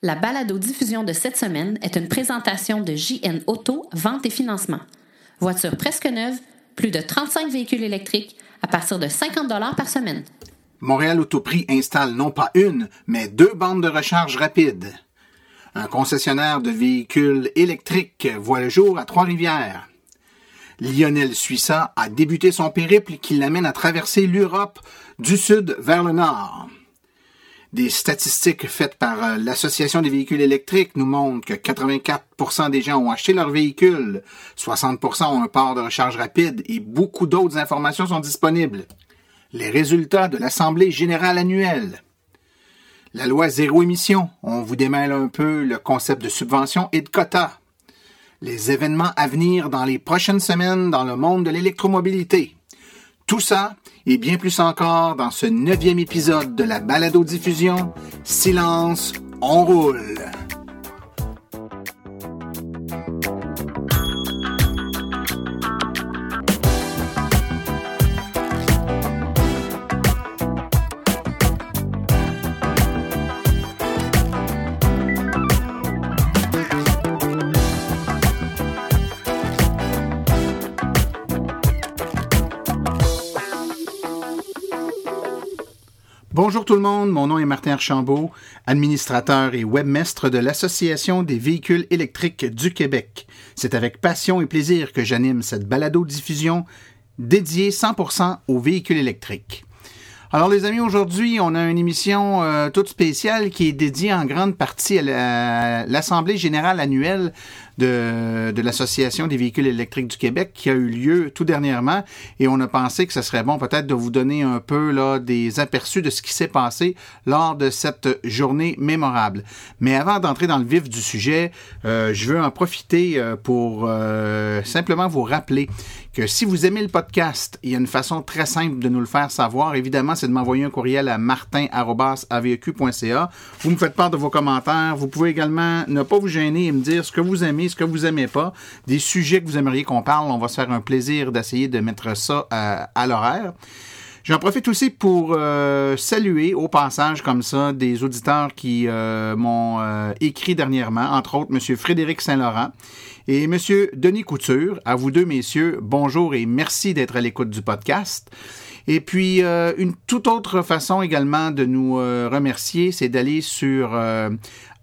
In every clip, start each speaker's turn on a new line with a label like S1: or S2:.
S1: La balado-diffusion de cette semaine est une présentation de JN Auto, vente et financement. Voiture presque neuve, plus de 35 véhicules électriques à partir de 50 par semaine.
S2: Montréal Autoprix installe non pas une, mais deux bandes de recharge rapide. Un concessionnaire de véhicules électriques voit le jour à Trois-Rivières. Lionel Suissa a débuté son périple qui l'amène à traverser l'Europe du sud vers le nord. Des statistiques faites par euh, l'Association des véhicules électriques nous montrent que 84% des gens ont acheté leur véhicule, 60% ont un port de recharge rapide et beaucoup d'autres informations sont disponibles. Les résultats de l'Assemblée générale annuelle. La loi zéro émission, on vous démêle un peu le concept de subvention et de quota. Les événements à venir dans les prochaines semaines dans le monde de l'électromobilité. Tout ça et bien plus encore dans ce neuvième épisode de la balado-diffusion Silence, on roule. Bonjour tout le monde, mon nom est Martin Archambault, administrateur et webmestre de l'Association des véhicules électriques du Québec. C'est avec passion et plaisir que j'anime cette balado-diffusion dédiée 100% aux véhicules électriques. Alors les amis, aujourd'hui, on a une émission euh, toute spéciale qui est dédiée en grande partie à l'Assemblée générale annuelle de, l'Association des véhicules électriques du Québec qui a eu lieu tout dernièrement et on a pensé que ce serait bon peut-être de vous donner un peu là des aperçus de ce qui s'est passé lors de cette journée mémorable. Mais avant d'entrer dans le vif du sujet, euh, je veux en profiter euh, pour euh, simplement vous rappeler si vous aimez le podcast, il y a une façon très simple de nous le faire savoir. Évidemment, c'est de m'envoyer un courriel à martin.aveq.ca. Vous me faites part de vos commentaires. Vous pouvez également ne pas vous gêner et me dire ce que vous aimez ce que vous aimez pas, des sujets que vous aimeriez qu'on parle. On va se faire un plaisir d'essayer de mettre ça à, l'horaire. J'en profite aussi pour euh, saluer au passage comme ça des auditeurs qui euh, m'ont euh, écrit dernièrement, entre autres M. Frédéric Saint-Laurent et M. Denis Couture. À vous deux, messieurs, bonjour et merci d'être à l'écoute du podcast. Et puis, une toute autre façon également de nous remercier, c'est d'aller sur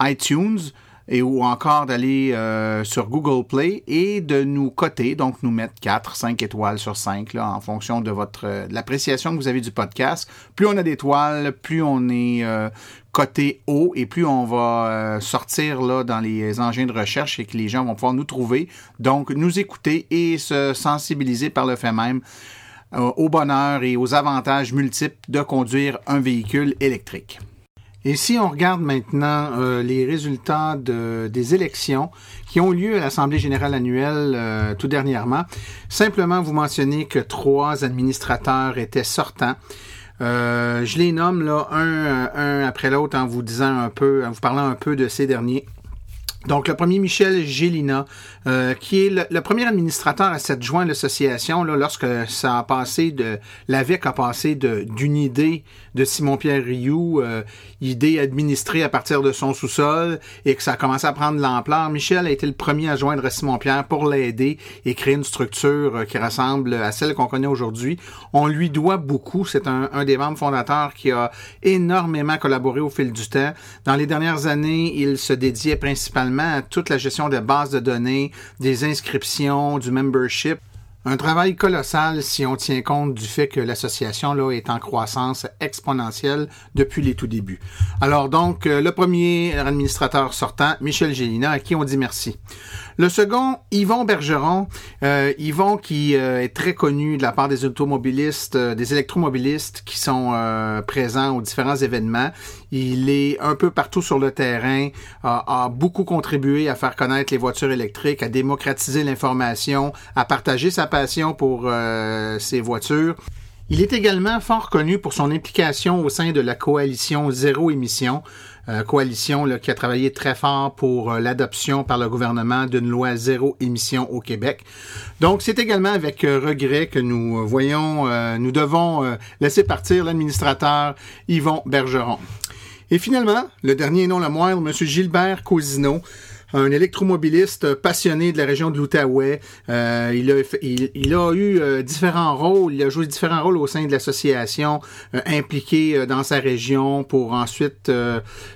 S2: iTunes et ou encore d'aller euh, sur Google Play et de nous coter, donc nous mettre 4, 5 étoiles sur 5 là, en fonction de votre euh, l'appréciation que vous avez du podcast. Plus on a d'étoiles, plus on est euh, coté haut et plus on va sortir là dans les engins de recherche et que les gens vont pouvoir nous trouver, donc nous écouter et se sensibiliser par le fait même au bonheur et aux avantages multiples de conduire un véhicule électrique. Et si on regarde maintenant euh, les résultats de, des élections qui ont lieu à l'Assemblée générale annuelle euh, tout dernièrement, simplement vous mentionnez que trois administrateurs étaient sortants. Euh, je les nomme là un, un après l'autre en vous disant un peu, en vous parlant un peu de ces derniers. Donc, le premier Michel Gélina, euh, qui est le, premier administrateur à cette jointe l'association, là, lorsque ça a passé de, l'AVEC a passé d'une idée de Simon-Pierre Rioux, euh, idée administrée à partir de son sous-sol, et que ça a commencé à prendre l'ampleur. Michel a été le premier à joindre Simon-Pierre pour l'aider et créer une structure euh, qui ressemble à celle qu'on connaît aujourd'hui. On lui doit beaucoup. C'est un, un des membres fondateurs qui a énormément collaboré au fil du temps. Dans les dernières années, il se dédiait principalement à toute la gestion des bases de données, des inscriptions, du membership. Un travail colossal si on tient compte du fait que l'association là est en croissance exponentielle depuis les tout débuts. Alors donc, euh, le premier administrateur sortant, Michel Gélina, à qui on dit merci. Le second, Yvon Bergeron. Euh, Yvon qui euh, est très connu de la part des automobilistes, euh, des électromobilistes qui sont présents aux différents événements. Il est un peu partout sur le terrain, a beaucoup contribué à faire connaître les voitures électriques, à démocratiser l'information, à partager sa passion pour ces voitures. Il est également fort connu pour son implication au sein de la coalition Zéro Émission, euh, coalition qui a travaillé très fort pour euh, l'adoption par le gouvernement d'une loi zéro émission au Québec. Donc, c'est également avec euh, regret que nous voyons, nous devons laisser partir l'administrateur Yvon Bergeron. Et finalement, le dernier nom le moindre, M. Gilbert Cosino, un électromobiliste passionné de la région de l'Outaouais. Euh, il, a, eu euh, différents rôles, il a joué différents rôles au sein de l'association, euh, impliqué euh, dans sa région pour ensuite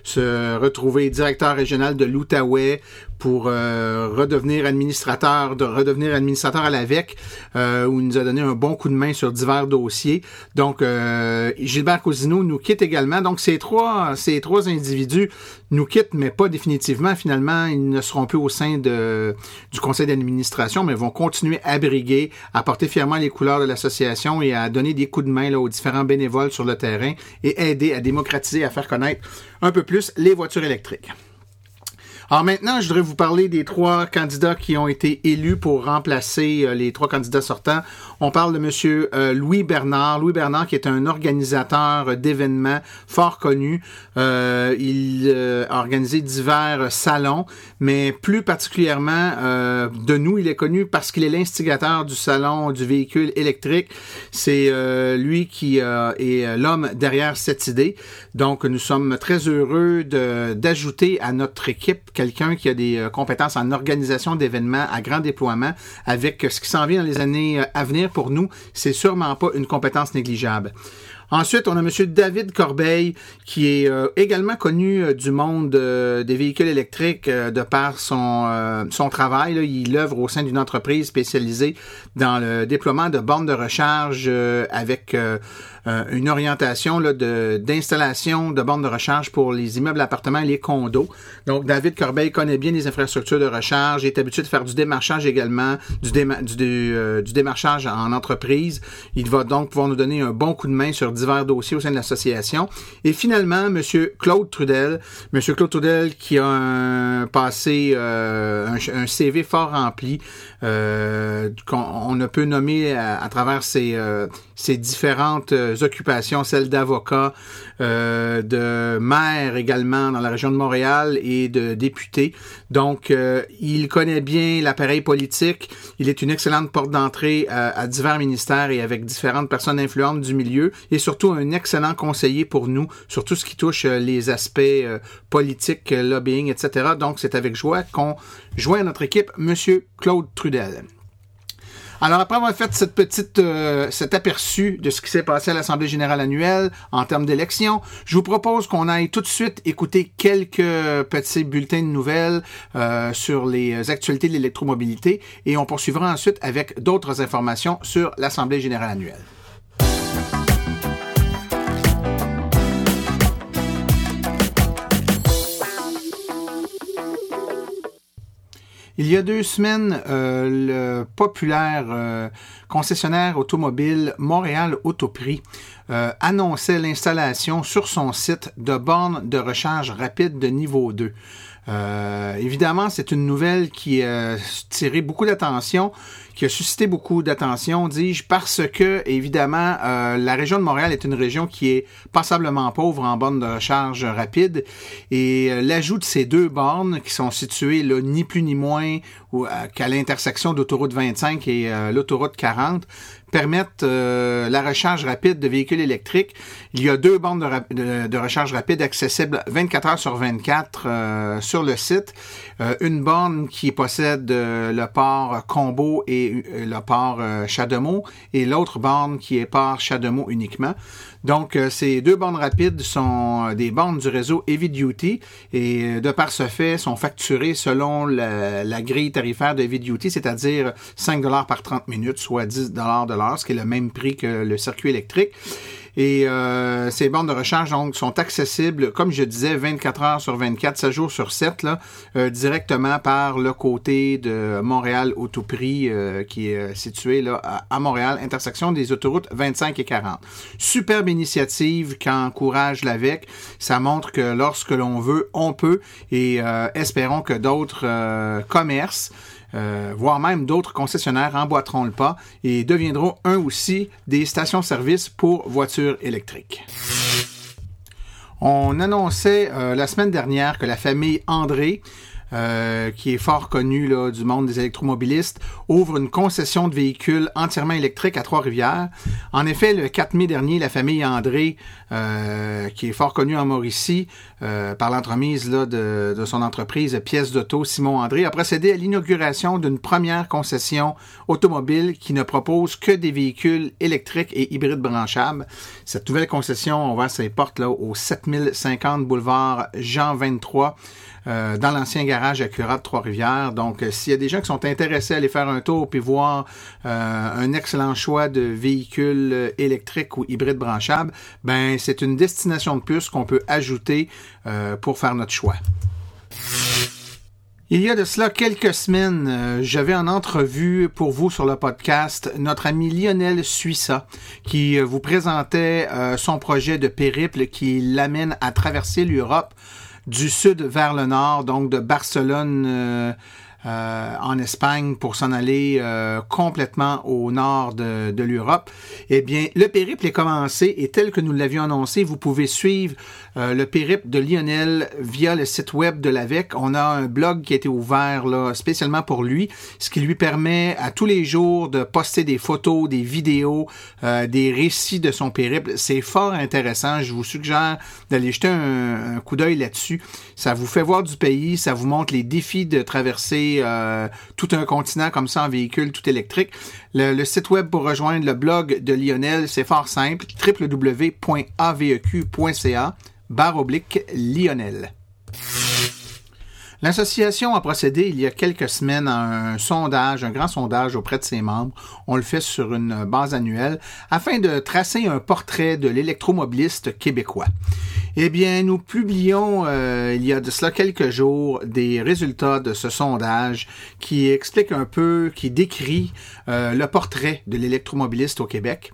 S2: se retrouver directeur régional de l'Outaouais, pour euh, redevenir administrateur, de redevenir administrateur à l'AVEC, euh, où il nous a donné un bon coup de main sur divers dossiers. Donc, euh, Gilbert Cosino nous quitte également. Donc, ces trois, ces trois individus nous quittent, mais pas définitivement. Finalement, ils ne seront plus au sein de, du conseil d'administration, mais vont continuer à briguer, à porter fièrement les couleurs de l'association et à donner des coups de main là, aux différents bénévoles sur le terrain et aider à démocratiser, à faire connaître un peu plus les voitures électriques. Alors maintenant, je voudrais vous parler des trois candidats qui ont été élus pour remplacer euh, les trois candidats sortants. On parle de Monsieur euh, Louis Bernard. Louis Bernard qui est un organisateur d'événements fort connu. Euh, il a organisé divers salons, mais plus particulièrement de nous, il est connu parce qu'il est l'instigateur du salon du véhicule électrique. C'est lui qui est l'homme derrière cette idée. Donc, nous sommes très heureux d'ajouter à notre équipe quelqu'un qui a des euh, compétences en organisation d'événements à grand déploiement avec ce qui s'en vient dans les années euh, à venir pour nous, c'est sûrement pas une compétence négligeable. Ensuite, on a M. David Corbeil, qui est euh, également connu du monde des véhicules électriques de par son, son travail. Il œuvre au sein d'une entreprise spécialisée dans le déploiement de bornes de recharge avec euh, une orientation d'installation de, bornes de recharge pour les immeubles, appartements et les condos. Donc, David Corbeil connaît bien les infrastructures de recharge, est habitué de faire du démarchage également, du, euh, du, démarchage en entreprise. Il va donc pouvoir nous donner un bon coup de main sur divers dossiers au sein de l'association. Et finalement, M. Claude Trudel, M. Claude Trudel qui a un passé, euh, un, CV fort rempli, qu'on ne peut nommer à, travers ses, ses différentes occupations, celles d'avocat, euh, de maire également dans la région de Montréal et de député. Donc, euh, il connaît bien l'appareil politique. Il est une excellente porte d'entrée à, à, divers ministères et avec différentes personnes influentes du milieu et surtout un excellent conseiller pour nous sur tout ce qui touche euh, les aspects politiques, lobbying, etc. Donc, c'est avec joie qu'on joint à notre équipe Monsieur Claude Trudel. Alors après avoir fait cette petite, euh, cet aperçu de ce qui s'est passé à l'Assemblée générale annuelle en termes d'élections, je vous propose qu'on aille tout de suite écouter quelques petits bulletins de nouvelles euh, sur les actualités de l'électromobilité et on poursuivra ensuite avec d'autres informations sur l'Assemblée générale annuelle. Il y a deux semaines, euh, le populaire euh, concessionnaire automobile Montréal Autoprix euh, annonçait l'installation sur son site de bornes de recharge rapide de niveau 2. Évidemment, c'est une nouvelle qui a tiré beaucoup d'attention qui a suscité beaucoup d'attention, dis-je, parce que, évidemment, euh, la région de Montréal est une région qui est passablement pauvre en bornes de recharge rapide. Et euh, l'ajout de ces deux bornes, qui sont situées là, ni plus ni moins euh, qu'à l'intersection d'autoroute 25 et l'autoroute 40, permettent la recharge rapide de véhicules électriques. Il y a deux bornes de, recharge rapide accessibles 24 heures sur 24 sur le site. une borne qui possède le port combo et le port euh, Chademo et l'autre borne qui est port Chademo uniquement. Donc, euh, ces deux bornes rapides sont euh, des bornes du réseau Heavy Duty et de par ce fait sont facturées selon la, grille tarifaire de Heavy Duty, c'est-à-dire 5 dollars par 30 minutes, soit 10 dollars de l'heure, ce qui est le même prix que le circuit électrique. Et euh, ces bornes de recharge donc, sont accessibles, comme je disais, 24 heures sur 24, 7 jours sur 7, là, euh, directement par le côté de Montréal Autoprix, euh, qui est situé là, à, Montréal, intersection des autoroutes 25 et 40. Superbe initiative qu'encourage l'AVEC. Ça montre que lorsque l'on veut, on peut. Et espérons que d'autres commerces euh, voire même d'autres concessionnaires emboîteront le pas et deviendront un aussi des stations-service pour voitures électriques. On annonçait euh, la semaine dernière que la famille André euh, qui est fort connu là, du monde des électromobilistes, ouvre une concession de véhicules entièrement électriques à Trois-Rivières. En effet, le 4 mai dernier, la famille André, euh, qui est fort connue en Mauricie, euh, par l'entremise de, son entreprise Pièces d'auto Simon André, a procédé à l'inauguration d'une première concession automobile qui ne propose que des véhicules électriques et hybrides branchables. Cette nouvelle concession, on va ses portes là, au 7050 boulevard Jean 23. Euh, dans l'ancien garage Acura de Trois-Rivières. Donc, euh, s'il y a des gens qui sont intéressés à aller faire un tour puis voir euh, un excellent choix de véhicules électriques ou hybrides branchables, ben c'est une destination de plus qu'on peut ajouter pour faire notre choix. Il y a de cela quelques semaines, j'avais en entrevue pour vous sur le podcast notre ami Lionel Suissa qui vous présentait son projet de périple qui l'amène à traverser l'Europe du sud vers le nord, donc de Barcelone euh, en Espagne pour s'en aller euh, complètement au nord de, de l'Europe. Eh bien, le périple est commencé et tel que nous l'avions annoncé, vous pouvez suivre euh, le périple de Lionel via le site web de l'AVEC. On a un blog qui a été ouvert là, spécialement pour lui, ce qui lui permet à tous les jours de poster des photos, des vidéos, euh, des récits de son périple. C'est fort intéressant. Je vous suggère d'aller jeter un, coup d'œil là-dessus. Ça vous fait voir du pays, ça vous montre les défis de traverser euh, tout un continent comme ça en véhicule tout électrique. Le, site web pour rejoindre le blog de Lionel, c'est fort simple, www.aveq.ca barre oblique Lionel. L'association a procédé il y a quelques semaines à un sondage, un grand sondage auprès de ses membres. On le fait sur une base annuelle afin de tracer un portrait de l'électromobiliste québécois. Eh bien, nous publions euh, il y a de cela quelques jours des résultats de ce sondage qui explique un peu, qui décrit euh, le portrait de l'électromobiliste au Québec.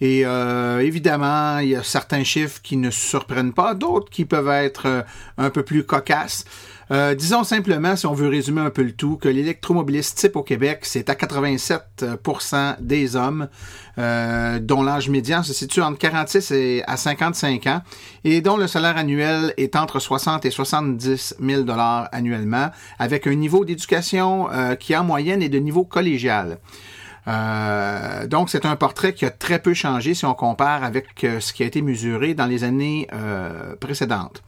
S2: Et euh, évidemment, il y a certains chiffres qui ne surprennent pas, d'autres qui peuvent être un peu plus cocasses. Euh, disons simplement, si on veut résumer un peu le tout, que l'électromobiliste type au Québec, c'est à 87% des hommes, dont l'âge médian se situe entre 46 et à 55 ans, et dont le salaire annuel est entre 60 et 70 000 dollars annuellement, avec un niveau d'éducation qui en moyenne est de niveau collégial. Euh, donc, c'est un portrait qui a très peu changé si on compare avec euh, ce qui a été mesuré dans les années euh, précédentes.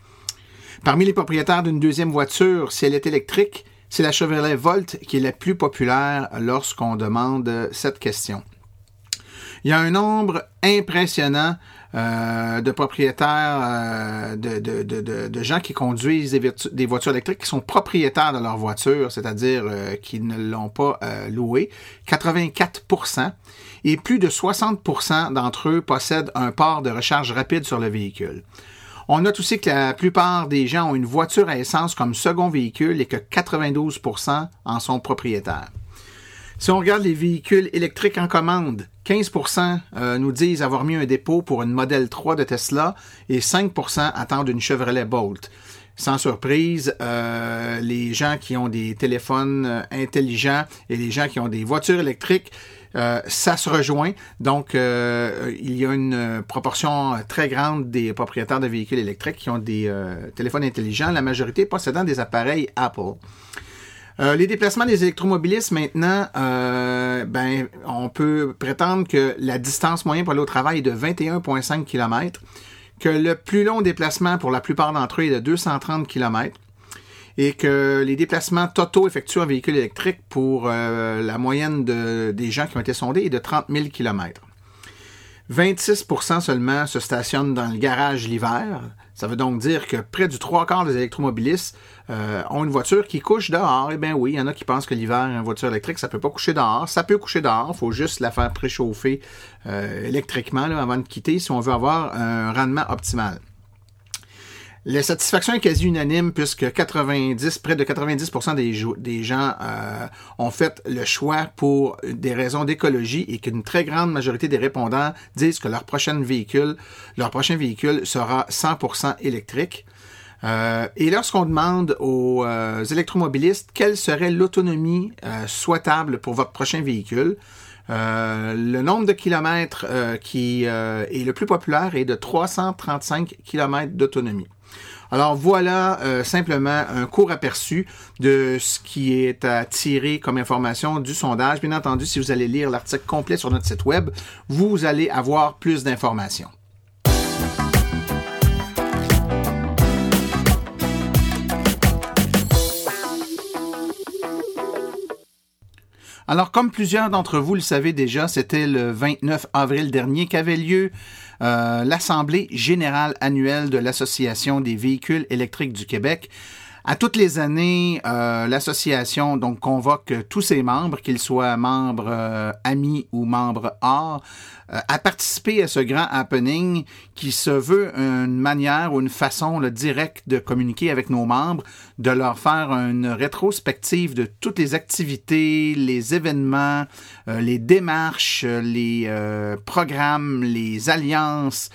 S2: Parmi les propriétaires d'une deuxième voiture, si elle est électrique, c'est la Chevrolet Volt qui est la plus populaire lorsqu'on demande cette question. Il y a un nombre impressionnant euh, de propriétaires, euh, de, gens qui conduisent des, voitures électriques qui sont propriétaires de leur voiture, c'est-à-dire euh, qui ne l'ont pas louée. 84% et plus de 60% d'entre eux possèdent un port de recharge rapide sur le véhicule. On note aussi que la plupart des gens ont une voiture à essence comme second véhicule et que 92% en sont propriétaires. Si on regarde les véhicules électriques en commande, 15% euh, nous disent avoir mis un dépôt pour une Model 3 de Tesla et 5% attendent une Chevrolet Bolt. Sans surprise, euh, les gens qui ont des téléphones euh, intelligents et les gens qui ont des voitures électriques, ça se rejoint. Donc, il y a une proportion très grande des propriétaires de véhicules électriques qui ont des téléphones intelligents, la majorité possédant des appareils Apple. Euh, les déplacements des électromobilistes maintenant, euh, ben, on peut prétendre que la distance moyenne pour aller au travail est de 21,5 km, que le plus long déplacement pour la plupart d'entre eux est de 230 km et que les déplacements totaux effectués en véhicule électrique pour euh, la moyenne de, des gens qui ont été sondés est de 30 000 km. 26% seulement se stationnent dans le garage l'hiver. Ça veut donc dire que près du trois quarts des électromobilistes euh, ont une voiture qui couche dehors. Eh bien oui, il y en a qui pensent que l'hiver, une voiture électrique, ça peut pas coucher dehors. Ça peut coucher dehors, il faut juste la faire préchauffer euh, électriquement avant de quitter si on veut avoir un rendement optimal. La satisfaction est quasi unanime puisque 90, près de 90% des, gens euh, ont fait le choix pour des raisons d'écologie et qu'une très grande majorité des répondants disent que leur prochain véhicule, leur prochain véhicule sera 100% électrique. Euh, et lorsqu'on demande aux euh, électromobilistes quelle serait l'autonomie souhaitable pour votre prochain véhicule, le nombre de kilomètres qui est le plus populaire est de 335 kilomètres d'autonomie. Alors voilà euh, simplement un court aperçu de ce qui est à tirer comme information du sondage. Bien entendu, si vous allez lire l'article complet sur notre site web, vous allez avoir plus d'informations. Alors, comme plusieurs d'entre vous le savez déjà, c'était le 29 avril dernier qu'avait lieu l'Assemblée générale annuelle de l'Association des véhicules électriques du Québec. À toutes les années, euh, l'association donc convoque tous ses membres, qu'ils soient membres euh, amis ou membres hors, euh, à participer à ce grand happening qui se veut une manière ou une façon directe de communiquer avec nos membres, de leur faire une rétrospective de toutes les activités, les événements, les démarches, les programmes, les alliances,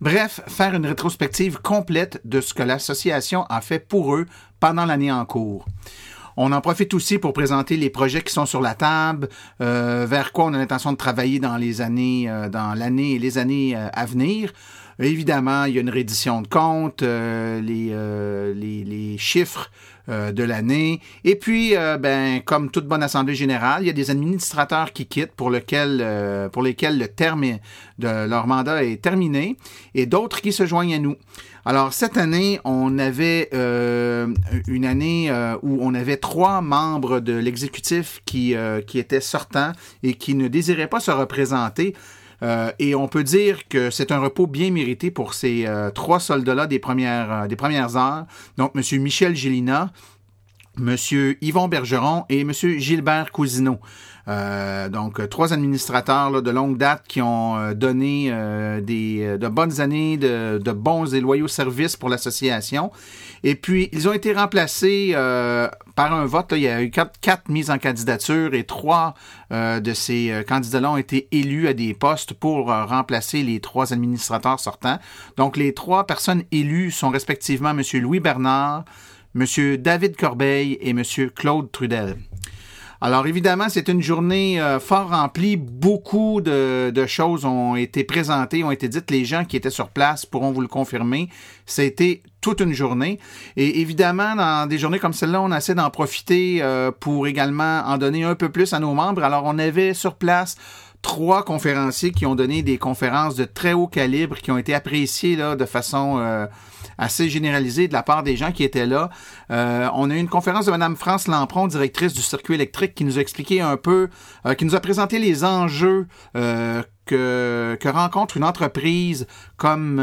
S2: Bref, faire une rétrospective complète de ce que l'association a fait pour eux pendant l'année en cours. On en profite aussi pour présenter les projets qui sont sur la table, euh, vers quoi on a l'intention de travailler dans les années, euh, l'année et les années euh, à venir. Évidemment, il y a une reddition de comptes, les, chiffres de l'année. Et puis, ben, comme toute bonne assemblée générale, il y a des administrateurs qui quittent pour, lequel, pour lesquels le terme de leur mandat est terminé et d'autres qui se joignent à nous. Alors, cette année, on avait euh, une année euh, où on avait trois membres de l'exécutif qui, euh, qui étaient sortants et qui ne désiraient pas se représenter. Et on peut dire que c'est un repos bien mérité pour ces trois soldats-là des premières, des premières heures. Donc, M. Michel Gélina, M. Yvon Bergeron et M. Gilbert Cousineau. Euh, donc, trois administrateurs de longue date qui ont euh, donné euh, des, de bonnes années, de, bons et loyaux services pour l'association. Et puis, ils ont été remplacés par un vote. il y a eu quatre, mises en candidature et trois de ces candidats-là ont été élus à des postes pour remplacer les trois administrateurs sortants. Donc, les trois personnes élues sont respectivement M. Louis Bernard, M. David Corbeil et M. Claude Trudel. Alors évidemment, c'est une journée euh, fort remplie. Beaucoup de, choses ont été présentées, ont été dites. Les gens qui étaient sur place pourront vous le confirmer. C'était toute une journée. Et évidemment, dans des journées comme celle-là, on essaie d'en profiter euh, pour également en donner un peu plus à nos membres. Alors on avait sur place trois conférenciers qui ont donné des conférences de très haut calibre, qui ont été appréciées là, de façon... Euh, assez généralisé de la part des gens qui étaient là. Euh, on a eu une conférence de Mme France Lampron, directrice du circuit électrique, qui nous a expliqué un peu, euh, qui nous a présenté les enjeux euh, que, que, rencontre une entreprise comme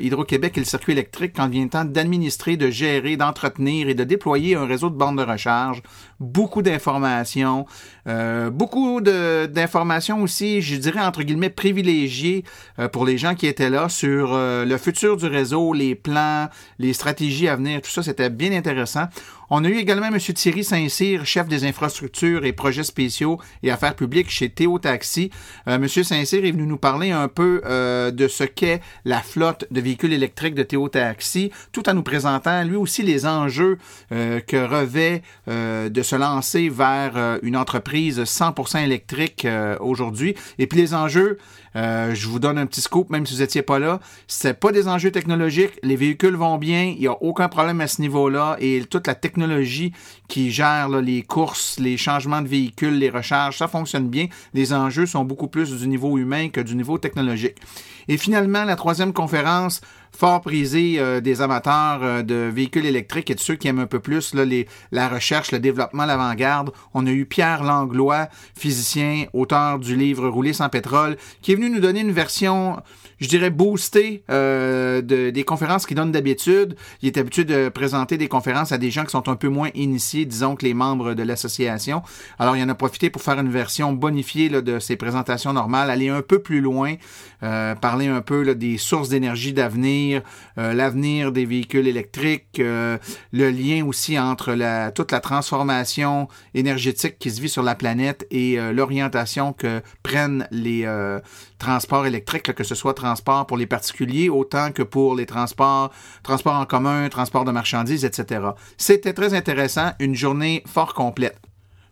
S2: Hydro-Québec et le circuit électrique quand vient le temps d'administrer, de gérer, d'entretenir et de déployer un réseau de bornes de recharge. Beaucoup d'informations, euh, beaucoup d'informations aussi, je dirais entre guillemets privilégiées euh, pour les gens qui étaient là sur le futur du réseau, les plans, les stratégies à venir, tout ça, c'était bien intéressant. On a eu également M. Thierry Saint-Cyr, chef des infrastructures et projets spéciaux et affaires publiques chez Théo Taxi. Euh, M. Saint-Cyr est venu nous parler un peu euh, de ce qu'est la flotte de véhicules électriques de Théo Taxi, tout en nous présentant lui aussi les enjeux euh, que revêt de se lancer vers une entreprise 100% électrique aujourd'hui. Et puis les enjeux euh, je vous donne un petit scoop, même si vous n'étiez pas là. C'est pas des enjeux technologiques. Les véhicules vont bien. Il n'y a aucun problème à ce niveau-là. Et toute la technologie qui gère les courses, les changements de véhicules, les recharges, ça fonctionne bien. Les enjeux sont beaucoup plus du niveau humain que du niveau technologique. Et finalement, la troisième conférence, fort prisée euh, des amateurs euh, de véhicules électriques et de ceux qui aiment un peu plus la recherche, le développement, l'avant-garde. On a eu Pierre Langlois, physicien, auteur du livre Rouler sans pétrole, qui est venu nous donner une version je dirais, boosté euh, de, des conférences qu'il donne d'habitude. Il est habitué de présenter des conférences à des gens qui sont un peu moins initiés, disons, que les membres de l'association. Alors, il en a profité pour faire une version bonifiée de ses présentations normales, aller un peu plus loin, euh, parler un peu des sources d'énergie d'avenir, euh, l'avenir des véhicules électriques, euh, le lien aussi entre la, toute la transformation énergétique qui se vit sur la planète et l'orientation que prennent les transports électriques, que ce soit transport pour les particuliers autant que pour les transports, transports en commun, transport de marchandises, etc. C'était très intéressant, une journée fort complète.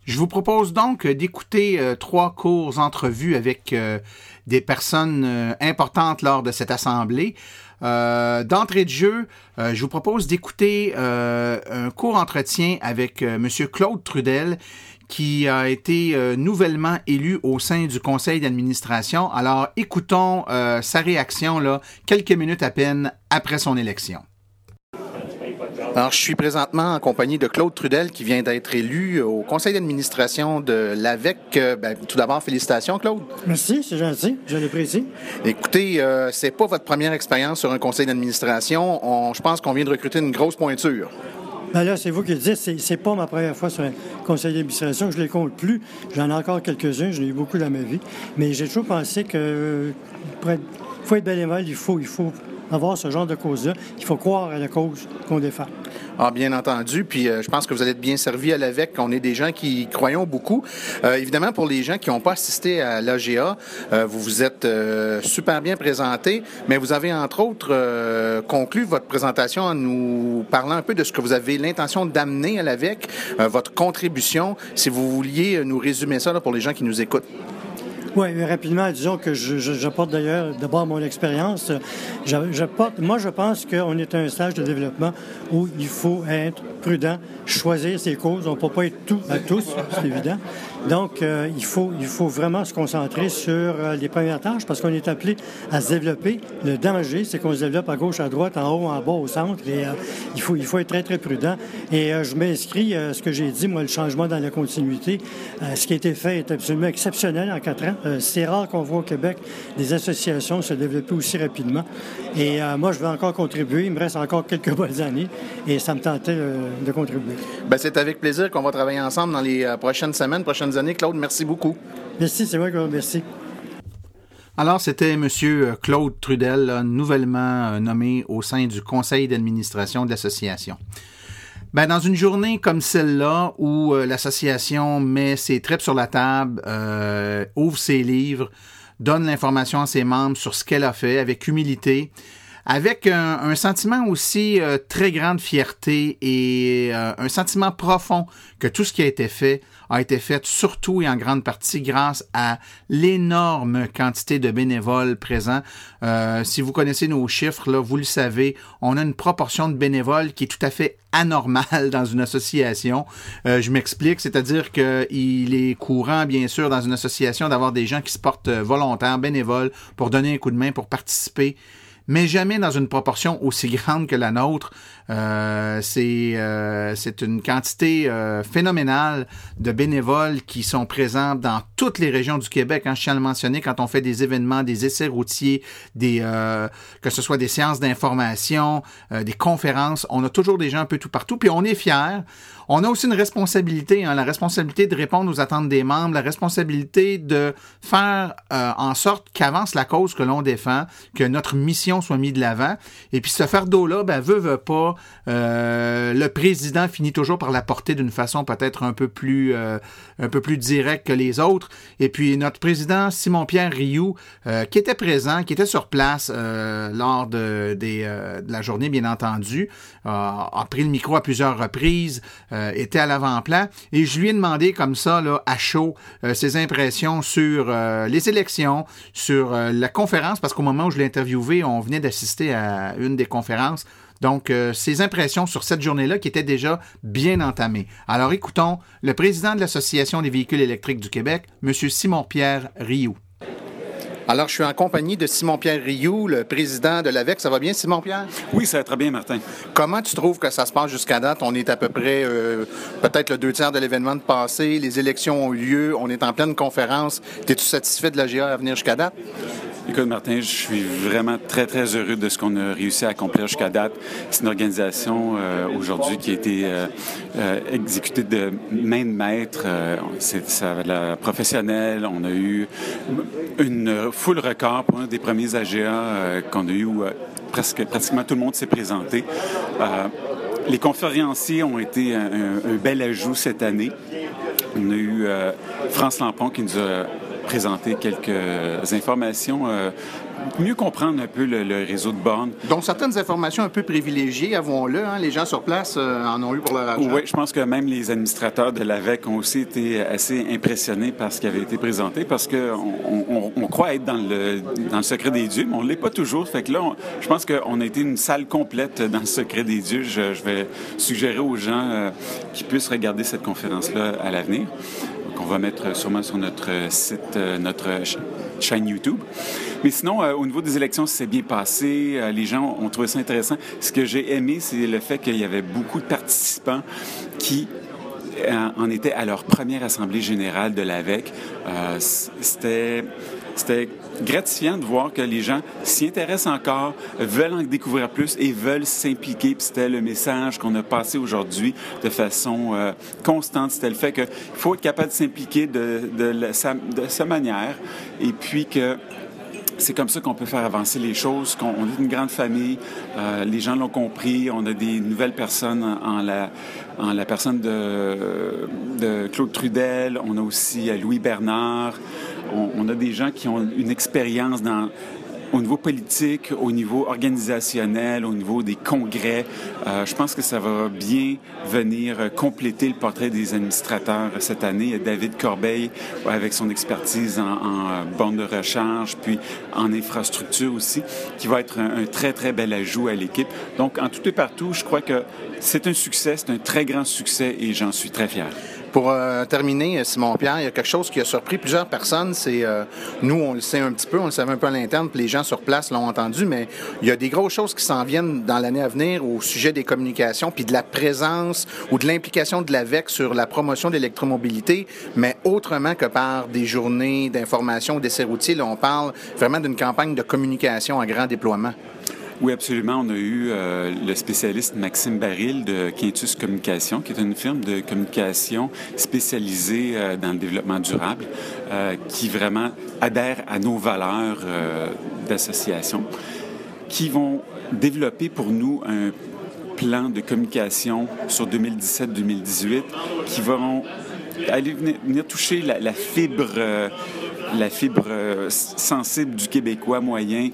S2: Je vous propose donc d'écouter euh, trois courts entrevues avec euh, des personnes euh, importantes lors de cette assemblée. D'entrée de jeu, je vous propose d'écouter un court entretien avec M. Claude Trudel, qui a été nouvellement élu au sein du conseil d'administration. Alors, écoutons sa réaction là, quelques minutes à peine après son élection. Alors, je suis présentement en compagnie de Claude Trudel qui vient d'être élu au conseil d'administration de l'AVEC. Euh, ben, tout d'abord, félicitations, Claude.
S3: Merci, c'est gentil, je l'apprécie.
S2: Écoutez, euh, c'est pas votre première expérience sur un conseil d'administration. je pense qu'on vient de recruter une grosse pointure.
S3: Ben là, c'est vous qui le dites, c'est, c'est pas ma première fois sur un conseil d'administration. Je les compte plus. J'en ai encore quelques-uns, j'en ai eu beaucoup dans ma vie. Mais j'ai toujours pensé que pour faut être bénévole, il faut, il faut avoir ce genre de cause-là. Il faut croire à la cause qu'on défend.
S2: Ah, bien entendu. Puis euh, je pense que vous allez être bien servi à l'AVEC. On est des gens qui croyons beaucoup. Euh, évidemment, pour les gens qui n'ont pas assisté à l'AGA, euh, vous vous êtes super bien présenté, mais vous avez entre autres conclu votre présentation en nous parlant un peu de ce que vous avez l'intention d'amener à l'AVEC, votre contribution. Si vous vouliez nous résumer ça pour les gens qui nous écoutent.
S3: Oui, rapidement, disons que j'apporte d'ailleurs d'abord mon expérience. moi, je pense qu'on est à un stage de développement où il faut être prudent, choisir ses causes. On ne peut pas être tout à tous, c'est évident. Donc, euh, il, faut, il faut vraiment se concentrer sur euh, les premières tâches parce qu'on est appelé à se développer. Le danger, c'est qu'on se développe à gauche, à droite, en haut, en bas, au centre. Et euh, il, faut, il faut être très, très prudent. Et je m'inscris à ce que j'ai dit, moi, le changement dans la continuité. ce qui a été fait est absolument exceptionnel en quatre ans. C'est rare qu'on voit au Québec des associations se développer aussi rapidement. Et moi, je vais encore contribuer. Il me reste encore quelques bonnes années et ça me tentait de contribuer.
S2: Bien, c'est avec plaisir qu'on va travailler ensemble dans les prochaines semaines, prochaines années. Claude, merci beaucoup.
S3: Merci, c'est moi, Claude, merci.
S2: Alors, c'était M. Claude Trudel, nouvellement euh, nommé au sein du conseil d'administration de l'association. Ben, dans une journée comme celle-là, où euh, l'association met ses tripes sur la table, euh, ouvre ses livres, donne l'information à ses membres sur ce qu'elle a fait avec humilité, avec un, sentiment aussi euh, très grande fierté et un sentiment profond que tout ce qui a été fait a été fait surtout et en grande partie grâce à l'énorme quantité de bénévoles présents. Euh, si vous connaissez nos chiffres, vous le savez, on a une proportion de bénévoles qui est tout à fait anormale dans une association. je m'explique, c'est-à-dire qu'il est courant, bien sûr, dans une association d'avoir des gens qui se portent volontaires, bénévoles, pour donner un coup de main, pour participer mais jamais dans une proportion aussi grande que la nôtre. Euh, c'est euh, c'est une quantité euh, phénoménale de bénévoles qui sont présents dans toutes les régions du Québec. Hein, je tiens à le mentionner quand on fait des événements, des essais routiers, des que ce soit des séances d'information, des conférences, on a toujours des gens un peu tout partout. Puis on est fiers. On a aussi une responsabilité, hein, la responsabilité de répondre aux attentes des membres, la responsabilité de faire en sorte qu'avance la cause que l'on défend, que notre mission soit mise de l'avant. Et puis ce fardeau-là, ben, veut, veut pas, euh, le président finit toujours par la porter d'une façon peut-être un peu plus euh, un peu plus directe que les autres. Et puis notre président Simon-Pierre Rioux, euh, qui était présent, qui était sur place lors de, des, de la journée, bien entendu, a pris le micro à plusieurs reprises, était à l'avant-plan, et je lui ai demandé comme ça, là, à chaud, ses impressions sur les élections, sur la conférence, parce qu'au moment où je l'ai interviewé, on venait d'assister à une des conférences donc, euh, ses impressions sur cette journée-là qui était déjà bien entamée. Alors, écoutons le président de l'Association des véhicules électriques du Québec, M. Simon-Pierre Rioux. Alors, je suis en compagnie de Simon-Pierre Rioux, le président de l'AVEC. Ça va bien, Simon-Pierre?
S4: Oui, ça va très bien, Martin.
S2: Comment tu trouves que ça se passe jusqu'à date? On est à peu près, euh, peut-être le deux tiers de l'événement de passé. Les élections ont eu lieu. On est en pleine conférence. Es-tu satisfait de la GA à venir jusqu'à date?
S4: Écoute, Martin, je suis vraiment très, très heureux de ce qu'on a réussi à accomplir jusqu'à date. C'est une organisation euh, aujourd'hui qui a été euh, euh, exécutée de main de maître. c'est ça, la professionnelle. On a eu une full record pour un des premiers AGA qu'on a eu où presque, pratiquement tout le monde s'est présenté. les conférenciers ont été un, un, bel ajout cette année. On a eu France Lampon qui nous a présenter quelques informations mieux comprendre un peu le, réseau de bornes.
S2: Donc, certaines informations un peu privilégiées, avouons-le, hein, les gens sur place euh, en ont eu pour leur argent.
S4: Oui, je pense que même les administrateurs de l'AVEC ont aussi été assez impressionnés par ce qui avait été présenté parce qu'on on, croit être dans le, dans le secret des dieux, mais on ne l'est pas toujours. Fait que là, je pense qu'on a été une salle complète dans le secret des dieux. Je, vais suggérer aux gens euh, qui puissent regarder cette conférence-là à l'avenir qu'on va mettre sûrement sur notre site, euh, notre chaîne YouTube. Mais sinon, euh, au niveau des élections, c'est bien passé. Euh, les gens ont trouvé ça intéressant. Ce que j'ai aimé, c'est le fait qu'il y avait beaucoup de participants qui en étaient à leur première assemblée générale de l'AVEC. c'était gratifiant de voir que les gens s'y intéressent encore, veulent en découvrir plus et veulent s'impliquer. C'était le message qu'on a passé aujourd'hui de façon euh, constante. C'était le fait qu'il faut être capable de s'impliquer de, de, sa, manière et puis que c'est comme ça qu'on peut faire avancer les choses. Qu'on, on est une grande famille, euh, les gens l'ont compris. On a des nouvelles personnes en, la, en la personne de, de Claude Trudel. On a aussi Louis Bernard on, a des gens qui ont une expérience dans au niveau politique, au niveau organisationnel, au niveau des congrès. Euh, je pense que ça va bien venir compléter le portrait des administrateurs cette année. David Corbeil avec son expertise en, en bande de recharge, puis en infrastructure aussi, qui va être un, un très, très bel ajout à l'équipe. Donc, en tout et partout, je crois que c'est un succès, c'est un très grand succès et j'en suis très fier.
S2: Pour euh, terminer, Simon-Pierre, il y a quelque chose qui a surpris plusieurs personnes. C'est euh, nous, on le sait un petit peu, on le savait un peu à l'interne, puis les gens sur place l'ont entendu, mais il y a des grosses choses qui s'en viennent dans l'année à venir au sujet des communications, puis de la présence ou de l'implication de l'AVEC sur la promotion de l'électromobilité, mais autrement que par des journées d'information, d'essais routiers. Là, on parle vraiment d'une campagne de communication à grand déploiement.
S4: Oui, absolument. On a eu euh, le spécialiste Maxime Baril de Quintus Communication, qui est une firme de communication spécialisée euh, dans le développement durable, euh, qui vraiment adhère à nos valeurs d'association, qui vont développer pour nous un plan de communication sur 2017-2018 qui vont aller venir, toucher la, la fibre la fibre sensible du Québécois moyen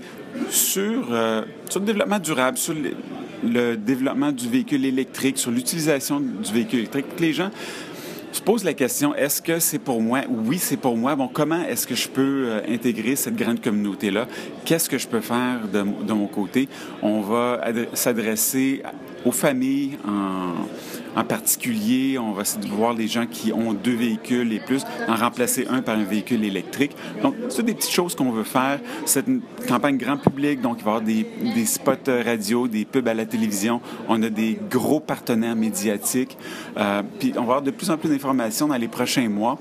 S4: sur, euh, sur le développement durable, sur le, développement du véhicule électrique, sur l'utilisation du véhicule électrique. Les gens se posent la question, est-ce que c'est pour moi? Oui, c'est pour moi. Bon, comment est-ce que je peux euh, intégrer cette grande communauté-là? Qu'est-ce que je peux faire de, de mon côté? On va s'adresser aux familles en particulier, on va essayer de voir les gens qui ont deux véhicules et plus, en remplacer un par un véhicule électrique. Donc, c'est des petites choses qu'on veut faire. C'est une campagne grand public, donc il va y avoir des, des spots radio, des pubs à la télévision. On a des gros partenaires médiatiques. Euh, puis on va avoir de plus en plus d'informations dans les prochains mois.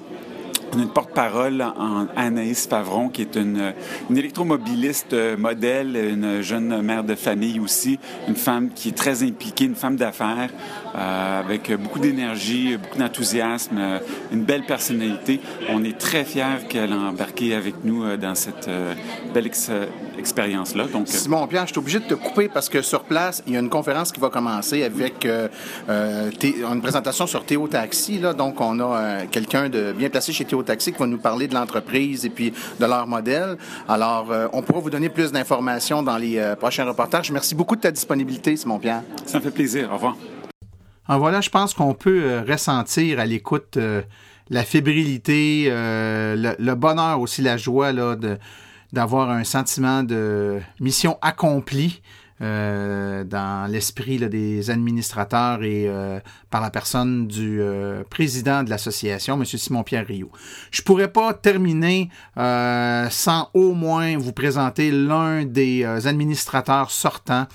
S4: On a une porte-parole en Anaïs Favron, qui est une, une, électromobiliste modèle, une jeune mère de famille aussi, une femme qui est très impliquée, une femme d'affaires, euh, avec beaucoup d'énergie, beaucoup d'enthousiasme, euh, une belle personnalité. On est très fiers qu'elle a embarqué avec nous euh, dans cette belle expérience-là.
S2: Donc, Simon Pierre, je suis obligé de te couper parce que sur place, il y a une conférence qui va commencer avec une présentation sur Théo Taxi. Là, donc, on a quelqu'un de bien placé chez Théo Taxi qui va nous parler de l'entreprise et puis de leur modèle. Alors, on pourra vous donner plus d'informations dans les prochains reportages. Merci beaucoup de ta disponibilité, Simon Pierre.
S4: Ça me fait plaisir. Au revoir.
S2: En voilà, je pense qu'on peut euh, ressentir à l'écoute la fébrilité, le, bonheur aussi, la joie d'avoir un sentiment de mission accomplie. Euh, dans l'esprit des administrateurs et euh, par la personne du euh, président de l'association, M. Simon-Pierre Rio. Je pourrais pas terminer sans au moins vous présenter l'un des administrateurs sortants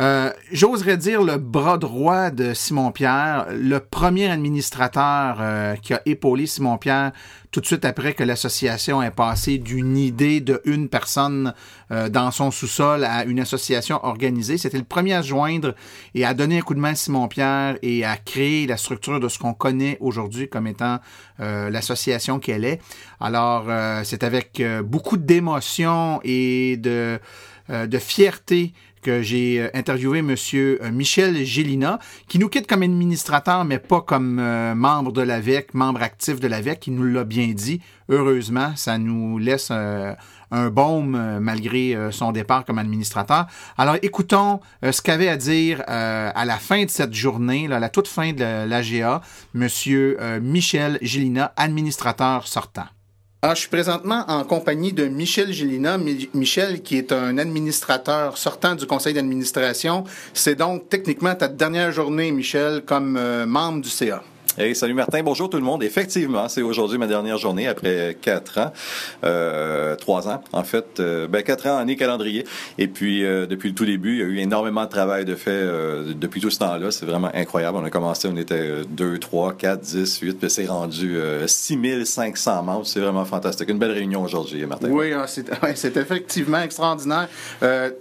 S2: euh, j'oserais dire le bras droit de Simon-Pierre, le premier administrateur euh, qui a épaulé Simon-Pierre tout de suite après que l'association est passée d'une idée de une personne euh, dans son sous-sol à une association organisée. C'était le premier à joindre et à donner un coup de main à Simon-Pierre et à créer la structure de ce qu'on connaît aujourd'hui comme étant l'association qu'elle est. Alors, c'est avec beaucoup d'émotion et de fierté que j'ai euh, interviewé M. Euh, Michel Gélina, qui nous quitte comme administrateur, mais pas comme euh, membre de l'AVEC, membre actif de l'AVEC, qui nous l'a bien dit. Heureusement, ça nous laisse un baume malgré son départ comme administrateur. Alors écoutons ce qu'avait à dire à la fin de cette journée, là, à la toute fin de l'AGA, M. Michel Gélina, administrateur sortant. Alors, je suis présentement en compagnie de Michel Gélina. Michel, qui est un administrateur sortant du conseil d'administration. C'est donc techniquement ta dernière journée, Michel, comme euh, membre du CA.
S5: Salut Martin, bonjour tout le monde. Effectivement, c'est aujourd'hui ma dernière journée après quatre ans, euh, trois ans en fait, euh, ben quatre ans année calendrier. Et puis euh, depuis le tout début, il y a eu énormément de travail de fait euh, depuis tout ce temps-là. C'est vraiment incroyable. On a commencé, on était 2, 3, 4, 10, 8, puis c'est rendu 6500 membres. C'est vraiment fantastique. Une belle réunion aujourd'hui, Martin.
S2: Oui, ah, c'est effectivement extraordinaire.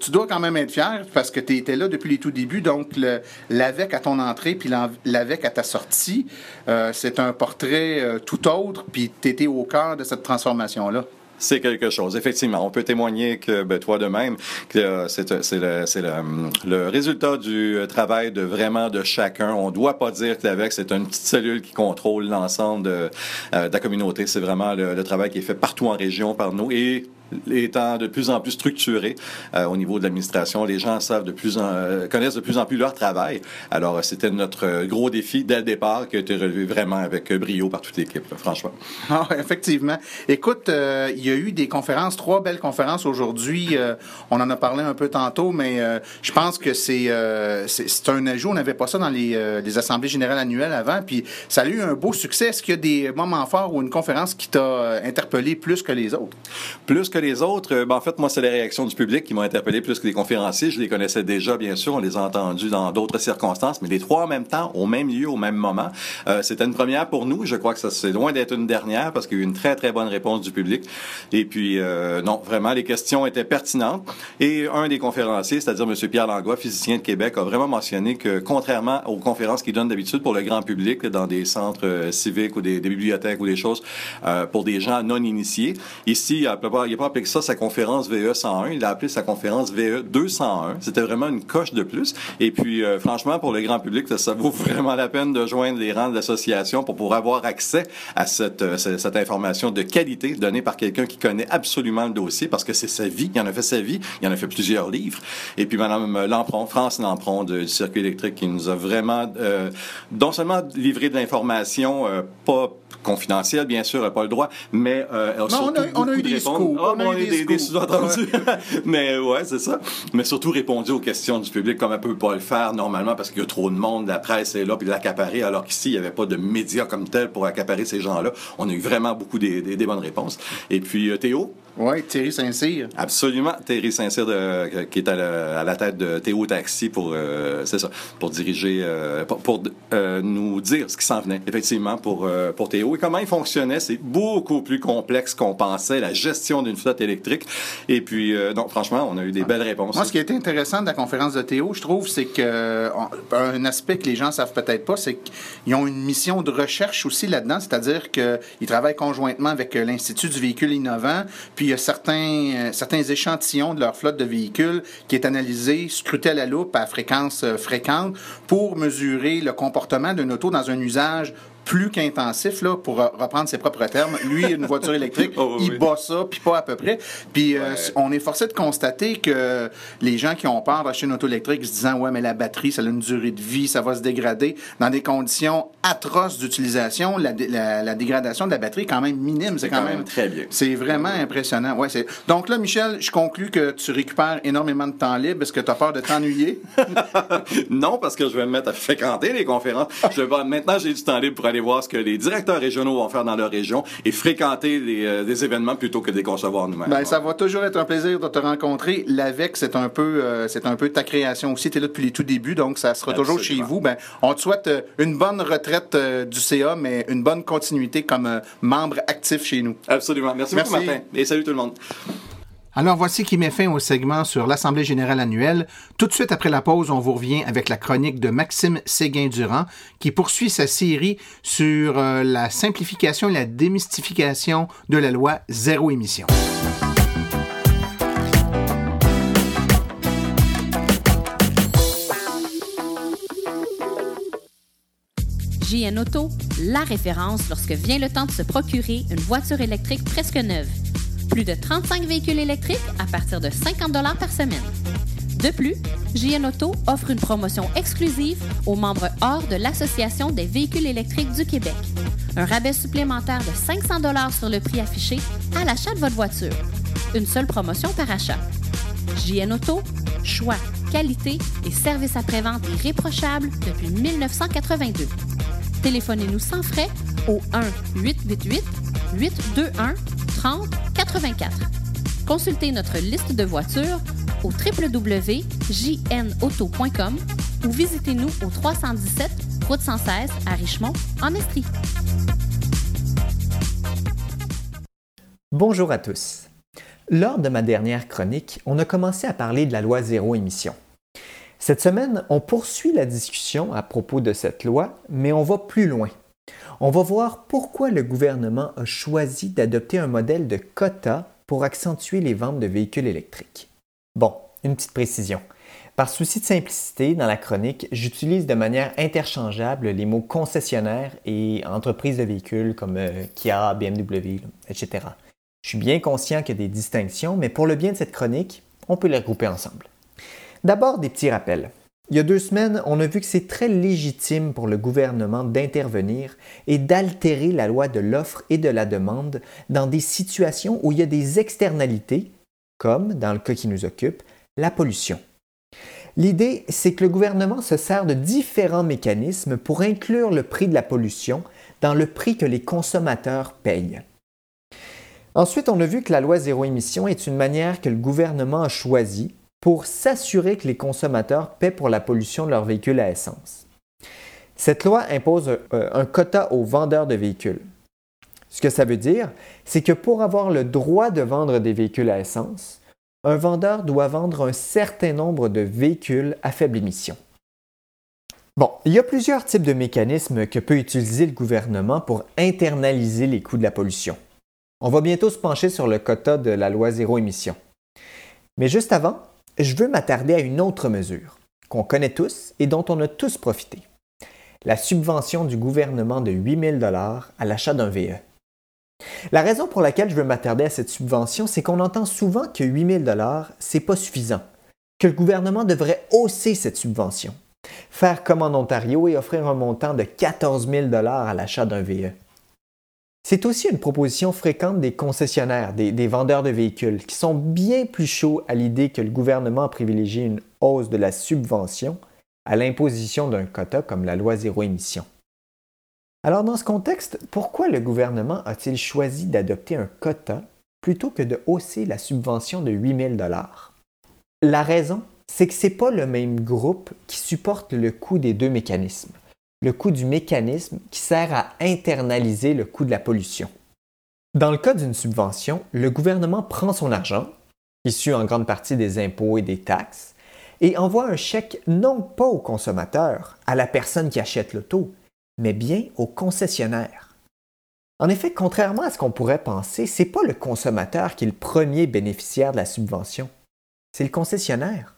S2: tu dois quand même être fier parce que tu étais là depuis les tout débuts. Donc l'AVEC à ton entrée puis l'AVEC à ta sortie. Euh, c'est un portrait euh, tout autre, puis tu étais au cœur de cette transformation-là
S5: c'est quelque chose. Effectivement, on peut témoigner que ben, toi de même, que euh, c'est le, le, résultat du travail de vraiment de chacun. On ne doit pas dire que l'AVEC, c'est une petite cellule qui contrôle l'ensemble de, la communauté. C'est vraiment le, le, travail qui est fait partout en région par nous et étant de plus en plus structuré euh, au niveau de l'administration, les gens savent de plus en, euh, connaissent de plus en plus leur travail. Alors, euh, c'était notre gros défi dès le départ qui a été relevé vraiment avec brio par toute l'équipe, franchement.
S2: Ah, effectivement. Écoute, il y a eu des conférences, trois belles conférences aujourd'hui. on en a parlé un peu tantôt, mais je pense que c'est c'est un ajout. On n'avait pas ça dans les, les, assemblées générales annuelles avant, puis ça a eu un beau succès. Est-ce qu'il y a des moments forts ou une conférence qui t'a interpellé plus que les autres?
S5: Plus que les autres, euh, ben, en fait, moi, c'est les réactions du public qui m'ont interpellé plus que les conférenciers. Je les connaissais déjà, bien sûr. On les a entendus dans d'autres circonstances, mais les trois en même temps, au même lieu, au même moment. Euh, c'était une première pour nous. Je crois que ça c'est loin d'être une dernière parce qu'il y a eu une très, très bonne réponse du public. Et puis, euh, non, vraiment, les questions étaient pertinentes. Et un des conférenciers, c'est-à-dire M. Pierre Langlois, physicien de Québec, a vraiment mentionné que, contrairement aux conférences qu'il donne d'habitude pour le grand public, dans des centres civiques ou des, bibliothèques ou des choses, pour des gens non initiés, ici, il n'y a pas appelé ça sa conférence VE 101, il a appelé sa conférence VE 201. C'était vraiment une coche de plus. Et puis, euh, franchement, pour le grand public, ça, vaut vraiment la peine de joindre les rangs de l'association pour pouvoir avoir accès à cette, euh, cette information de qualité donnée par quelqu'un qui connaît absolument le dossier parce que c'est sa vie. Il en a fait sa vie. Il en a fait plusieurs livres. Et puis, Madame Lampron, France Lampron du circuit électrique qui nous a vraiment, euh, non seulement livré de l'information, pas confidentielle, bien sûr, pas le droit, mais
S2: euh, on, a, on a eu des scoops.
S5: on a eu des, des sous-entendus. mais ouais, c'est ça. Mais surtout répondu aux questions du public comme elle peut pas le faire normalement parce qu'il y a trop de monde, la presse est là, puis l'accaparer, alors qu'ici, il n'y avait pas de médias comme tel pour accaparer ces gens-là. On a eu vraiment beaucoup des, des, bonnes réponses. Et puis, euh, Théo,
S2: oui, Thierry Saint-Cyr.
S5: Absolument. Thierry Saint-Cyr, qui est à la, tête de Théo Taxi pour, euh, c'est ça, pour diriger, euh, pour, euh, nous dire ce qui s'en venait, effectivement, pour, pour Théo. Et comment il fonctionnait, c'est beaucoup plus complexe qu'on pensait, la gestion d'une flotte électrique. Et puis, donc, franchement, on a eu des belles réponses.
S2: Moi, ce qui a été intéressant de la conférence de Théo, je trouve, c'est que un aspect que les gens savent peut-être pas, c'est qu'ils ont une mission de recherche aussi là-dedans, c'est-à-dire qu'ils travaillent conjointement avec l'Institut du véhicule innovant, puis il y a certains, euh, échantillons de leur flotte de véhicules qui est analysé, scruté à la loupe à fréquence euh, fréquente pour mesurer le comportement d'un auto dans un usage plus qu'intensif, là, pour reprendre ses propres termes. Lui, une voiture électrique, oh, il bat ça, puis pas à peu près. Puis euh, on est forcé de constater que les gens qui ont peur d'acheter une auto électrique se disant, ouais, mais la batterie, ça a une durée de vie, ça va se dégrader. Dans des conditions atroces d'utilisation, la, la, dégradation de la batterie est quand même minime. C'est quand, même,
S5: très bien.
S2: C'est vraiment impressionnant. Ouais. Donc là, Michel, je conclus que tu récupères énormément de temps libre. Est-ce que tu as peur de t'ennuyer?
S5: non, parce que je vais me mettre à fréquenter les conférences. Je vais... Maintenant, j'ai du temps libre pour aller voir ce que les directeurs régionaux vont faire dans leur région et fréquenter des euh, événements plutôt que de les concevoir nous-mêmes.
S2: Ben, ça va toujours être un plaisir de te rencontrer. L'AVEC, c'est un peu, euh, c'est un peu ta création aussi. Tu es là depuis les tout débuts, donc ça sera toujours chez vous. Ben, on te souhaite euh, une bonne retraite du CA, mais une bonne continuité comme membre actif chez nous.
S5: Absolument. Merci, Merci. beaucoup, Martin. Et salut tout le monde.
S2: Alors voici qui met fin au segment sur l'Assemblée générale annuelle. Tout de suite après la pause, on vous revient avec la chronique de Maxime Séguin-Durand qui poursuit sa série sur euh, la simplification et la démystification de la loi zéro émission.
S1: JN Auto, la référence lorsque vient le temps de se procurer une voiture électrique presque neuve. Plus de 35 véhicules électriques à partir de 50 par semaine. De plus, JN Auto offre une promotion exclusive aux membres hors de l'Association des véhicules électriques du Québec. Un rabais supplémentaire de 500 sur le prix affiché à l'achat de votre voiture. Une seule promotion par achat. JN Auto, choix, qualité et service après-vente irréprochable depuis 1982. Téléphonez-nous sans frais au 1-888-821-3084. Consultez notre liste de voitures au www.jnauto.com ou visitez-nous au 317 Route 116 à Richmond, en Estrie.
S6: Bonjour à tous. Lors de ma dernière chronique, on a commencé à parler de la loi zéro émission. Cette semaine, on poursuit la discussion à propos de cette loi, mais on va plus loin. On va voir pourquoi le gouvernement a choisi d'adopter un modèle de quota pour accentuer les ventes de véhicules électriques. Bon, une petite précision. Par souci de simplicité, dans la chronique, j'utilise de manière interchangeable les mots concessionnaire et entreprise de véhicules comme euh, Kia, BMW, etc. Je suis bien conscient qu'il y a des distinctions, mais pour le bien de cette chronique, on peut les regrouper ensemble. D'abord, des petits rappels. Il y a deux semaines, on a vu que c'est très légitime pour le gouvernement d'intervenir et d'altérer la loi de l'offre et de la demande dans des situations où il y a des externalités, comme dans le cas qui nous occupe, la pollution. L'idée, c'est que le gouvernement se sert de différents mécanismes pour inclure le prix de la pollution dans le prix que les consommateurs payent. Ensuite, on a vu que la loi zéro émission est une manière que le gouvernement a choisie pour s'assurer que les consommateurs paient pour la pollution de leurs véhicules à essence. Cette loi impose euh, un quota aux vendeurs de véhicules. Ce que ça veut dire, c'est que pour avoir le droit de vendre des véhicules à essence, un vendeur doit vendre un certain nombre de véhicules à faible émission. Bon, il y a plusieurs types de mécanismes que peut utiliser le gouvernement pour internaliser les coûts de la pollution. On va bientôt se pencher sur le quota de la loi zéro émission. Mais juste avant, je veux m'attarder à une autre mesure qu'on connaît tous et dont on a tous profité. La subvention du gouvernement de 8 000 à l'achat d'un VE. La raison pour laquelle je veux m'attarder à cette subvention, c'est qu'on entend souvent que 8 000 c'est pas suffisant, que le gouvernement devrait hausser cette subvention, faire comme en Ontario et offrir un montant de 14 000 à l'achat d'un VE. C'est aussi une proposition fréquente des concessionnaires, des, vendeurs de véhicules, qui sont bien plus chauds à l'idée que le gouvernement privilégie une hausse de la subvention à l'imposition d'un quota comme la loi zéro émission. Alors dans ce contexte, pourquoi le gouvernement a-t-il choisi d'adopter un quota plutôt que de hausser la subvention de 8 000 La raison, c'est que ce n'est pas le même groupe qui supporte le coût des deux mécanismes. Le coût du mécanisme qui sert à internaliser le coût de la pollution. Dans le cas d'une subvention, le gouvernement prend son argent, issu en grande partie des impôts et des taxes, et envoie un chèque non pas au consommateur, à la personne qui achète l'auto, mais bien au concessionnaire. En effet, contrairement à ce qu'on pourrait penser, ce n'est pas le consommateur qui est le premier bénéficiaire de la subvention, c'est le concessionnaire.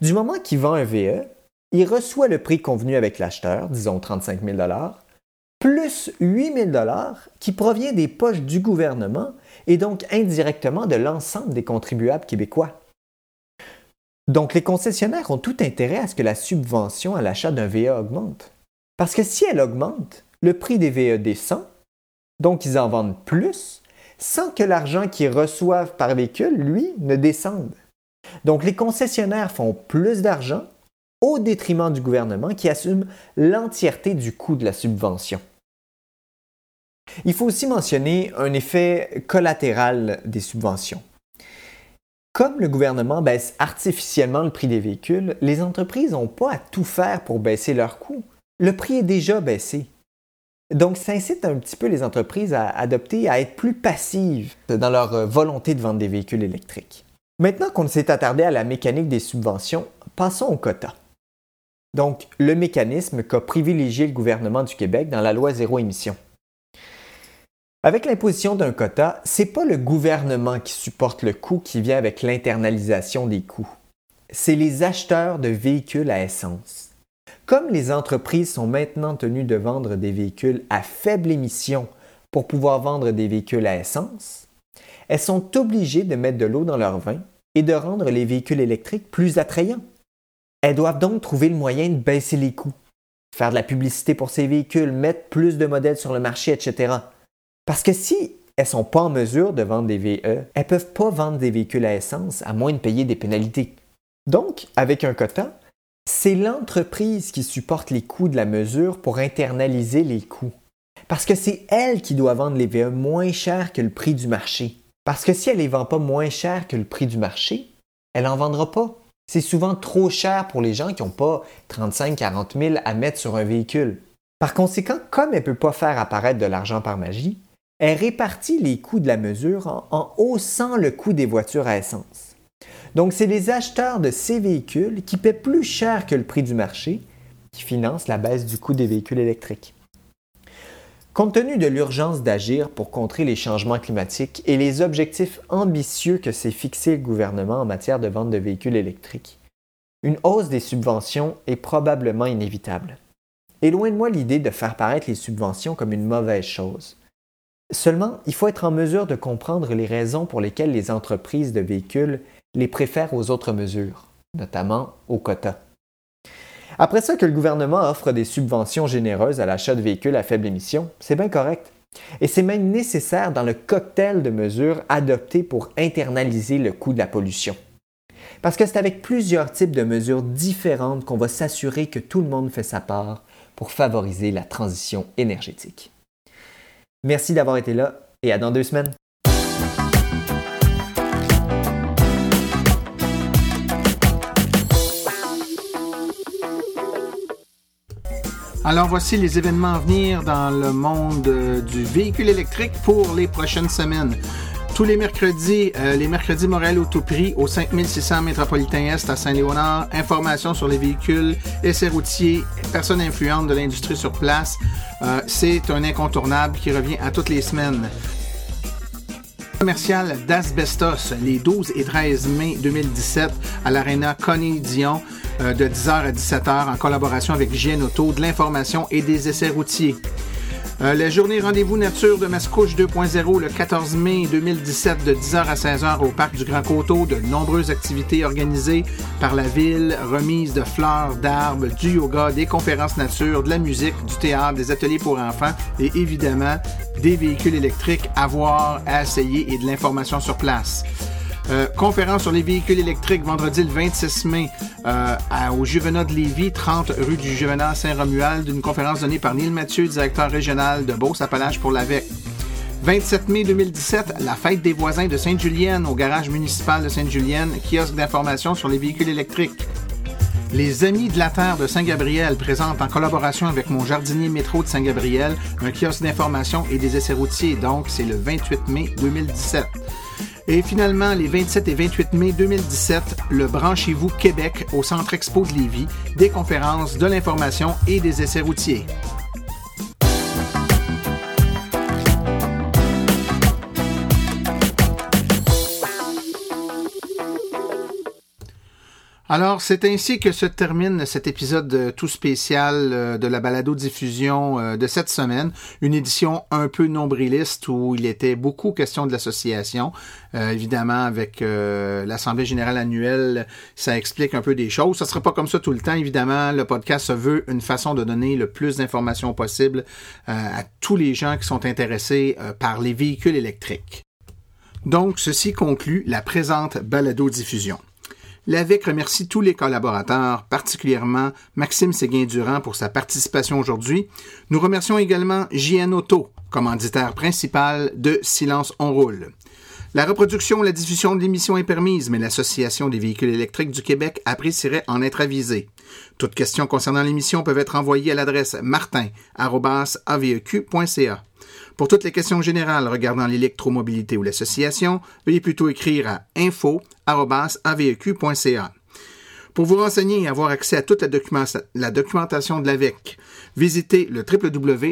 S6: Du moment qu'il vend un VE, il reçoit le prix convenu avec l'acheteur, disons 35 000 plus 8 000 qui provient des poches du gouvernement et donc indirectement de l'ensemble des contribuables québécois. Donc les concessionnaires ont tout intérêt à ce que la subvention à l'achat d'un VE augmente. Parce que si elle augmente, le prix des VE descend, donc ils en vendent plus, sans que l'argent qu'ils reçoivent par véhicule, lui, ne descende. Donc les concessionnaires font plus d'argent au détriment du gouvernement qui assume l'entièreté du coût de la subvention. Il faut aussi mentionner un effet collatéral des subventions. Comme le gouvernement baisse artificiellement le prix des véhicules, les entreprises n'ont pas à tout faire pour baisser leurs coûts le prix est déjà baissé. Donc, ça incite un petit peu les entreprises à adopter, à être plus passives dans leur euh, volonté de vendre des véhicules électriques. Maintenant qu'on s'est attardé à la mécanique des subventions, passons au quota. Donc, le mécanisme qu'a privilégié le gouvernement du Québec dans la loi zéro émission. Avec l'imposition d'un quota, ce n'est pas le gouvernement qui supporte le coût qui vient avec l'internalisation des coûts. C'est les acheteurs de véhicules à essence Comme les entreprises sont maintenant tenues de vendre des véhicules à faible émission pour pouvoir vendre des véhicules à essence, elles sont obligées de mettre de l'eau dans leur vin et de rendre les véhicules électriques plus attrayants. Elles doivent donc trouver le moyen de baisser les coûts, faire de la publicité pour ces véhicules, mettre plus de modèles sur le marché, etc. Parce que si elles ne sont pas en mesure de vendre des VE, elles ne peuvent pas vendre des véhicules à essence à moins de payer des pénalités. Donc, avec un quota, c'est l'entreprise qui supporte les coûts de la mesure pour internaliser les coûts. Parce que c'est elle qui doit vendre les VE moins cher que le prix du marché. Parce que si elle ne les vend pas moins cher que le prix du marché, elle n'en vendra pas. C'est souvent trop cher pour les gens qui n'ont pas 35-40 000 à mettre sur un véhicule. Par conséquent, comme elle ne peut pas faire apparaître de l'argent par magie, elle répartit les coûts de la mesure en, en haussant le coût des voitures à essence. Donc, c'est les acheteurs de ces véhicules qui paient plus cher que le prix du marché qui financent la baisse du coût des véhicules électriques. Compte tenu de l'urgence d'agir pour contrer les changements climatiques et les objectifs ambitieux que s'est fixé le gouvernement en matière de vente de véhicules électriques, une hausse des subventions est probablement inévitable. Et loin de moi l'idée de faire paraître les subventions comme une mauvaise chose. Seulement, il faut être en mesure de comprendre les raisons pour lesquelles les entreprises de véhicules les préfèrent aux autres mesures, notamment aux quotas. Après ça, que le gouvernement offre des subventions généreuses à l'achat de véhicules à faible émission, c'est bien correct. Et c'est même nécessaire dans le cocktail de mesures adoptées pour internaliser le coût de la pollution. Parce que c'est avec plusieurs types de mesures différentes qu'on va s'assurer que tout le monde fait sa part pour favoriser la transition énergétique. Merci d'avoir été là et à dans deux semaines.
S2: Alors voici les événements à venir dans le monde euh, du véhicule électrique pour les prochaines semaines. Tous les mercredis, euh, les mercredis Morel au tout prix au 5600 Métropolitain Est à Saint-Léonard. Informations sur les véhicules, essais routiers, personnes influentes de l'industrie sur place. Euh, c'est un incontournable qui revient à toutes les semaines commercial d'Asbestos les 12 et 13 mai 2017 à l'Arena Connie Dion de 10h à 17h en collaboration avec JN Auto, de l'information et des essais routiers. Euh, la journée Rendez-vous Nature de Mascouche 2.0 le 14 mai 2017 de 10h à 16h au Parc du Grand Coteau. De nombreuses activités organisées par la ville, remise de fleurs, d'arbres, du yoga, des conférences nature, de la musique, du théâtre, des ateliers pour enfants et évidemment des véhicules électriques à voir, à essayer et de l'information sur place. Euh, conférence sur les véhicules électriques vendredi le 26 mai euh, au Juvenat de Lévis, 30 rue du Juvenat Saint-Romuald, une conférence donnée par Neil Mathieu, directeur régional de Beauce-Appalaches pour l'AVEC. 27 mai 2017, la fête des voisins de Sainte-Julienne au garage municipal de Sainte-Julienne, kiosque d'information sur les véhicules électriques. Les Amis de la Terre de Saint-Gabriel présentent en collaboration avec mon jardinier métro de Saint-Gabriel un kiosque d'information et des essais routiers. Donc, c'est le 28 mai 2017. Et finalement, les 27 et 28 mai 2017, le Branchez-vous Québec au Centre Expo de Lévis, des conférences, de l'information et des essais routiers. Alors, c'est ainsi que se termine cet épisode tout spécial euh, de la balado-diffusion euh, de cette semaine. Une édition un peu nombriliste où il était beaucoup question de l'association. Euh, évidemment, avec l'Assemblée générale annuelle, ça explique un peu des choses. Ça ne sera pas comme ça tout le temps, évidemment. Le podcast se veut une façon de donner le plus d'informations possible à tous les gens qui sont intéressés par les véhicules électriques. Donc, ceci conclut la présente balado-diffusion. L'AVEC remercie tous les collaborateurs, particulièrement Maxime Séguin-Durand pour sa participation aujourd'hui. Nous remercions également JN Auto, commanditaire principal de Silence on roule. La reproduction ou la diffusion de l'émission est permise, mais l'Association des véhicules électriques du Québec apprécierait en être avisée. Toutes questions concernant l'émission peuvent être envoyées à l'adresse martin.aveq.ca. Pour toutes les questions générales regardant l'électromobilité ou l'association, veuillez plutôt écrire à info.aveq.ca. Pour vous renseigner et avoir accès à toute la, documentation de l'AVEC, visitez le www.aveq.ca.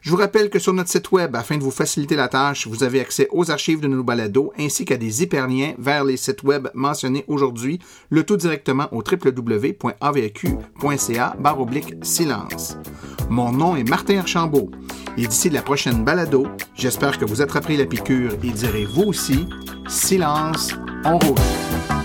S2: Je vous rappelle que sur notre site web, afin de vous faciliter la tâche, vous avez accès aux archives de nos balados ainsi qu'à des hyperliens vers les sites web mentionnés aujourd'hui, le tout directement au www.avq.ca silence. Mon nom est Martin Archambault et d'ici la prochaine balado, j'espère que vous attraperez la piqûre et direz vous aussi silence, on roule.